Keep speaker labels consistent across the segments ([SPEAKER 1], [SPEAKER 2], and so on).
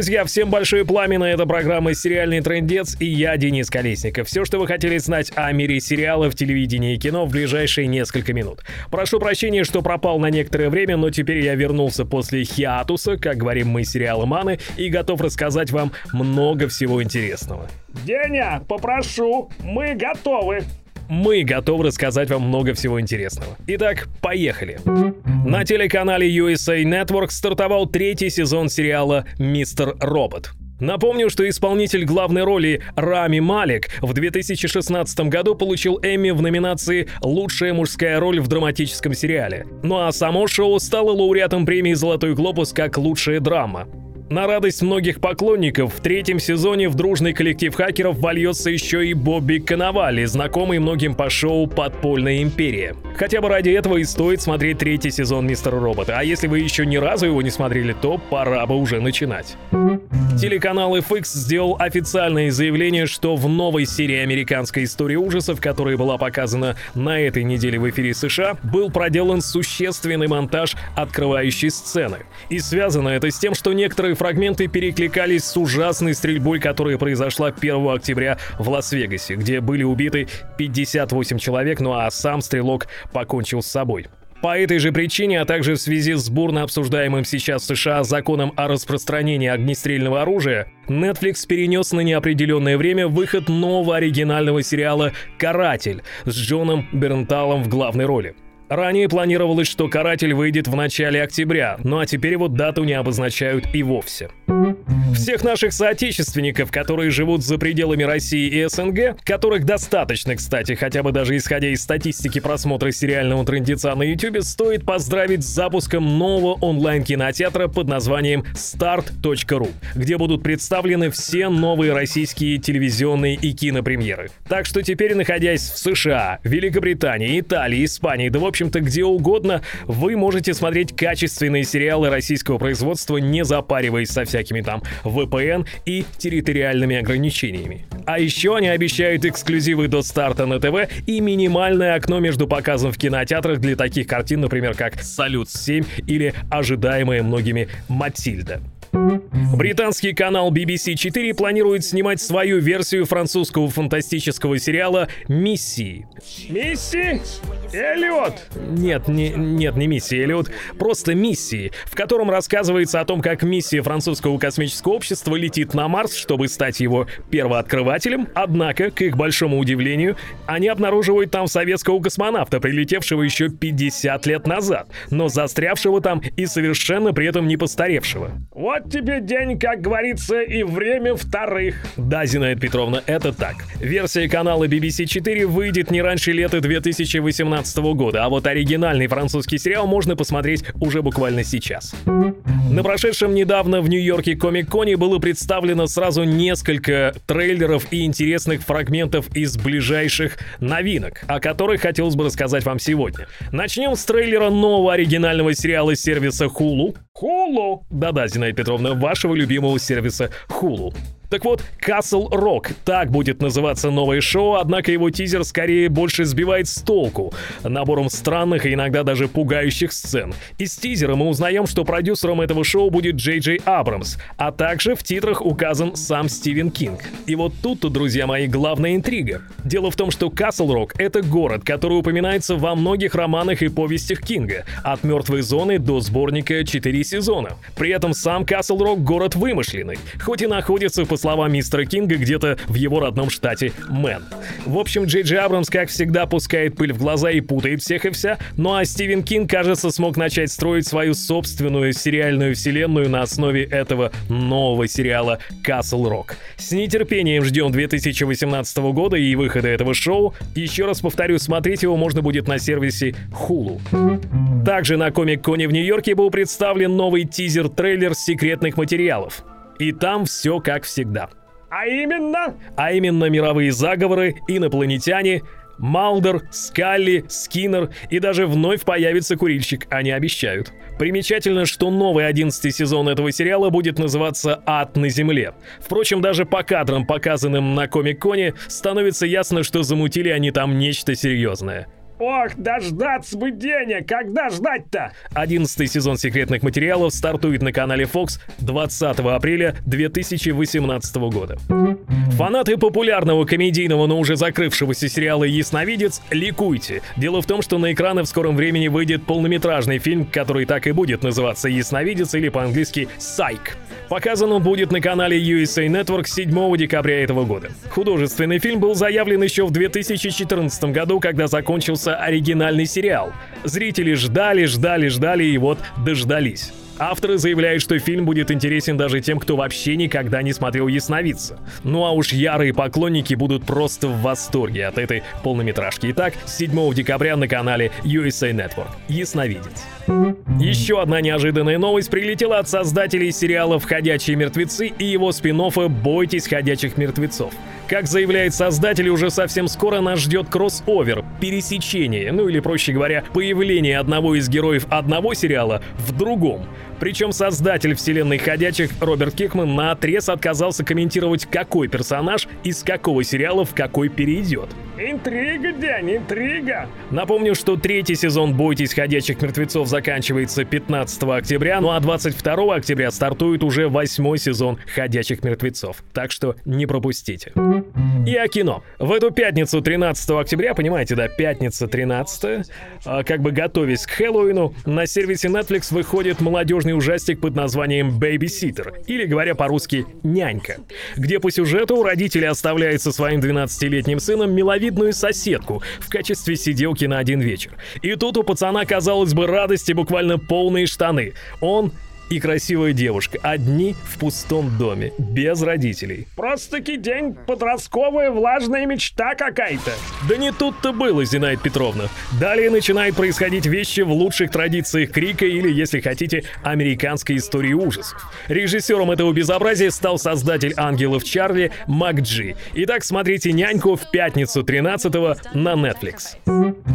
[SPEAKER 1] Друзья, всем большое пламя, это программа «Сериальный трендец» и я, Денис Колесников. Все, что вы хотели знать о мире сериалов, телевидения и кино в ближайшие несколько минут. Прошу прощения, что пропал на некоторое время, но теперь я вернулся после хиатуса, как говорим мы сериалы Маны, и готов рассказать вам много всего интересного.
[SPEAKER 2] Деня, попрошу, мы готовы
[SPEAKER 1] мы готовы рассказать вам много всего интересного. Итак, поехали. На телеканале USA Network стартовал третий сезон сериала «Мистер Робот». Напомню, что исполнитель главной роли Рами Малик в 2016 году получил Эмми в номинации «Лучшая мужская роль в драматическом сериале». Ну а само шоу стало лауреатом премии «Золотой глобус» как «Лучшая драма». На радость многих поклонников, в третьем сезоне в дружный коллектив хакеров вольется еще и Бобби Коновали, знакомый многим по шоу «Подпольная империя». Хотя бы ради этого и стоит смотреть третий сезон Мистера Робота, а если вы еще ни разу его не смотрели, то пора бы уже начинать. Телеканал FX сделал официальное заявление, что в новой серии американской истории ужасов, которая была показана на этой неделе в эфире США, был проделан существенный монтаж открывающей сцены. И связано это с тем, что некоторые фрагменты перекликались с ужасной стрельбой, которая произошла 1 октября в Лас-Вегасе, где были убиты 58 человек, ну а сам стрелок покончил с собой. По этой же причине, а также в связи с бурно обсуждаемым сейчас в США законом о распространении огнестрельного оружия, Netflix перенес на неопределенное время выход нового оригинального сериала «Каратель» с Джоном Бернталом в главной роли. Ранее планировалось, что «Каратель» выйдет в начале октября, ну а теперь вот дату не обозначают и вовсе. Всех наших соотечественников, которые живут за пределами России и СНГ, которых достаточно, кстати, хотя бы даже исходя из статистики просмотра сериального трендеца на YouTube, стоит поздравить с запуском нового онлайн-кинотеатра под названием start.ru, где будут представлены все новые российские телевизионные и кинопремьеры. Так что теперь, находясь в США, Великобритании, Италии, Испании, да в общем-то где угодно, вы можете смотреть качественные сериалы российского производства, не запариваясь со всякими там VPN и территориальными ограничениями. А еще они обещают эксклюзивы до старта на ТВ и минимальное окно между показом в кинотеатрах для таких картин, например, как «Салют-7» или ожидаемая многими «Матильда». Британский канал BBC 4 планирует снимать свою версию французского фантастического сериала «Миссии».
[SPEAKER 2] Миссии? Эллиот!
[SPEAKER 1] Нет, не, нет, не миссии Эллиот, просто миссии, в котором рассказывается о том, как миссия французского космического общества летит на Марс, чтобы стать его первооткрывателем, однако, к их большому удивлению, они обнаруживают там советского космонавта, прилетевшего еще 50 лет назад, но застрявшего там и совершенно при этом не постаревшего.
[SPEAKER 2] Вот тебе день, как говорится, и время вторых.
[SPEAKER 1] Да, Зинаида Петровна, это так. Версия канала BBC 4 выйдет не раньше лета 2018 года, а вот оригинальный французский сериал можно посмотреть уже буквально сейчас. На прошедшем недавно в Нью-Йорке Комик-Коне было представлено сразу несколько трейлеров и интересных фрагментов из ближайших новинок, о которых хотелось бы рассказать вам сегодня. Начнем с трейлера нового оригинального сериала сервиса Hulu.
[SPEAKER 2] Hulu?
[SPEAKER 1] Да-да, Зинаида Петровна, вашего любимого сервиса Hulu. Так вот, Castle Rock, так будет называться новое шоу, однако его тизер скорее больше сбивает с толку, набором странных и иногда даже пугающих сцен. Из тизера мы узнаем, что продюсером этого шоу будет Джей Джей Абрамс, а также в титрах указан сам Стивен Кинг. И вот тут-то, друзья мои, главная интрига. Дело в том, что Castle Rock — это город, который упоминается во многих романах и повестях Кинга, от «Мертвой зоны» до сборника «Четыре сезона». При этом сам Castle Rock — город вымышленный, хоть и находится по словам мистера Кинга, где-то в его родном штате Мэн. В общем, Джей Джей Абрамс, как всегда, пускает пыль в глаза и путает всех и вся, ну а Стивен Кинг, кажется, смог начать строить свою собственную сериальную вселенную на основе этого нового сериала Castle Rock. С нетерпением ждем 2018 года и выхода этого шоу. Еще раз повторю, смотреть его можно будет на сервисе Hulu. Также на Комик-Коне в Нью-Йорке был представлен новый тизер-трейлер секретных материалов. И там все как всегда.
[SPEAKER 2] А именно?
[SPEAKER 1] А именно мировые заговоры, инопланетяне, Малдер, Скалли, Скиннер и даже вновь появится курильщик, они обещают. Примечательно, что новый одиннадцатый сезон этого сериала будет называться «Ад на земле». Впрочем, даже по кадрам, показанным на Комик-Коне, становится ясно, что замутили они там нечто серьезное.
[SPEAKER 2] Ох, дождаться бы Деня, когда ждать-то?
[SPEAKER 1] Одиннадцатый сезон секретных материалов стартует на канале Fox 20 апреля 2018 года. Фанаты популярного комедийного, но уже закрывшегося сериала «Ясновидец» ликуйте. Дело в том, что на экраны в скором времени выйдет полнометражный фильм, который так и будет называться «Ясновидец» или по-английски «Сайк». Показан он будет на канале USA Network 7 декабря этого года. Художественный фильм был заявлен еще в 2014 году, когда закончился оригинальный сериал. Зрители ждали, ждали, ждали и вот дождались. Авторы заявляют, что фильм будет интересен даже тем, кто вообще никогда не смотрел «Ясновидца». Ну а уж ярые поклонники будут просто в восторге от этой полнометражки. Итак, 7 декабря на канале USA Network. «Ясновидец». Еще одна неожиданная новость прилетела от создателей сериала «Входящие мертвецы» и его спин «Бойтесь ходячих мертвецов». Как заявляет создатель, уже совсем скоро нас ждет кросс-овер, пересечение, ну или проще говоря, появление одного из героев одного сериала в другом. Причем создатель вселенной ходячих Роберт Кикман на отрез отказался комментировать, какой персонаж из какого сериала в какой перейдет.
[SPEAKER 2] Интрига, День, интрига.
[SPEAKER 1] Напомню, что третий сезон «Бойтесь ходячих мертвецов» заканчивается 15 октября, ну а 22 октября стартует уже восьмой сезон «Ходячих мертвецов». Так что не пропустите. И о кино. В эту пятницу 13 октября, понимаете, да, пятница 13, а, как бы готовясь к Хэллоуину, на сервисе Netflix выходит молодежный ужастик под названием «Бэйбиситер», или, говоря по-русски, «Нянька», где по сюжету у родителей оставляет со своим 12-летним сыном миловидную соседку в качестве сиделки на один вечер. И тут у пацана, казалось бы, радости буквально полные штаны. Он и красивая девушка. Одни в пустом доме, без родителей.
[SPEAKER 2] Просто-таки день подростковая влажная мечта какая-то.
[SPEAKER 1] Да не тут-то было, Зинаида Петровна. Далее начинают происходить вещи в лучших традициях Крика или, если хотите, американской истории ужасов. Режиссером этого безобразия стал создатель «Ангелов Чарли» Мак Джи. Итак, смотрите «Няньку» в пятницу 13 на Netflix.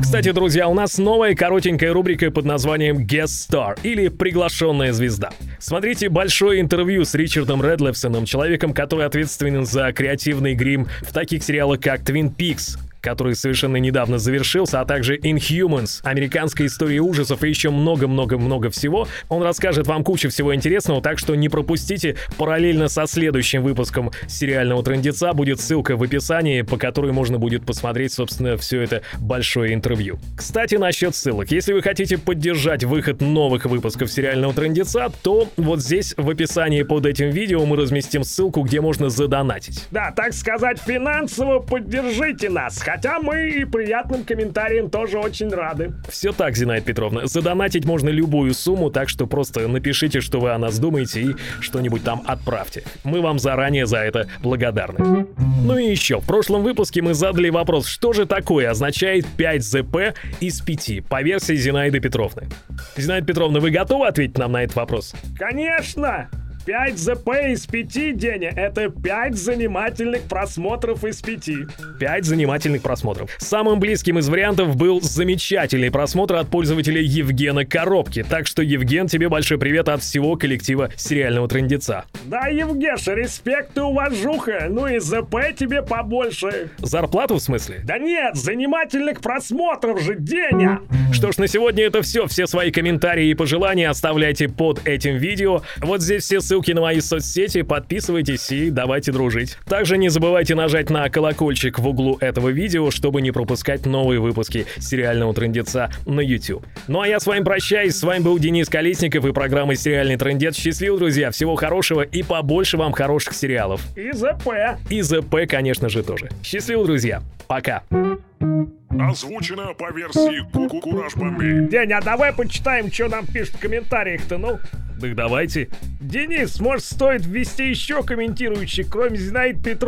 [SPEAKER 1] Кстати, друзья, у нас новая коротенькая рубрика под названием Guest Star или «Приглашенная звезда». Смотрите большое интервью с Ричардом Редлевсоном, человеком, который ответственен за креативный грим в таких сериалах, как Twin Peaks, который совершенно недавно завершился, а также Inhumans, американская история ужасов и еще много-много-много всего. Он расскажет вам кучу всего интересного, так что не пропустите. Параллельно со следующим выпуском сериального трендеца будет ссылка в описании, по которой можно будет посмотреть, собственно, все это большое интервью. Кстати, насчет ссылок. Если вы хотите поддержать выход новых выпусков сериального трендеца, то вот здесь в описании под этим видео мы разместим ссылку, где можно задонатить.
[SPEAKER 2] Да, так сказать, финансово поддержите нас, мы и приятным комментариям тоже очень рады.
[SPEAKER 1] Все так, Зинаида Петровна. Задонатить можно любую сумму, так что просто напишите, что вы о нас думаете и что-нибудь там отправьте. Мы вам заранее за это благодарны. Ну и еще, в прошлом выпуске мы задали вопрос, что же такое означает 5 ЗП из 5 по версии Зинаиды Петровны. Зинаида Петровна, вы готовы ответить нам на этот вопрос?
[SPEAKER 2] Конечно! 5 ЗП из 5, Деня, это 5 занимательных просмотров из 5.
[SPEAKER 1] 5 занимательных просмотров. Самым близким из вариантов был замечательный просмотр от пользователя Евгена Коробки. Так что, Евген, тебе большой привет от всего коллектива сериального трендеца.
[SPEAKER 2] Да, Евгеша, респект и уважуха. Ну и ЗП тебе побольше.
[SPEAKER 1] Зарплату в смысле?
[SPEAKER 2] Да нет, занимательных просмотров же, Деня.
[SPEAKER 1] Что ж, на сегодня это все. Все свои комментарии и пожелания оставляйте под этим видео. Вот здесь все ссылки ссылки на мои соцсети, подписывайтесь и давайте дружить. Также не забывайте нажать на колокольчик в углу этого видео, чтобы не пропускать новые выпуски сериального трендеца на YouTube. Ну а я с вами прощаюсь, с вами был Денис Колесников и программа «Сериальный трендец». Счастливо, друзья, всего хорошего и побольше вам хороших сериалов.
[SPEAKER 2] И ЗП.
[SPEAKER 1] И ЗП, конечно же, тоже. Счастливо, друзья. Пока.
[SPEAKER 3] Озвучено по версии Кураж Бомбей.
[SPEAKER 2] День, а давай почитаем, что нам пишут в комментариях-то, ну?
[SPEAKER 1] Так давайте.
[SPEAKER 2] Денис, может стоит ввести еще комментирующих, кроме Зинаид Петров?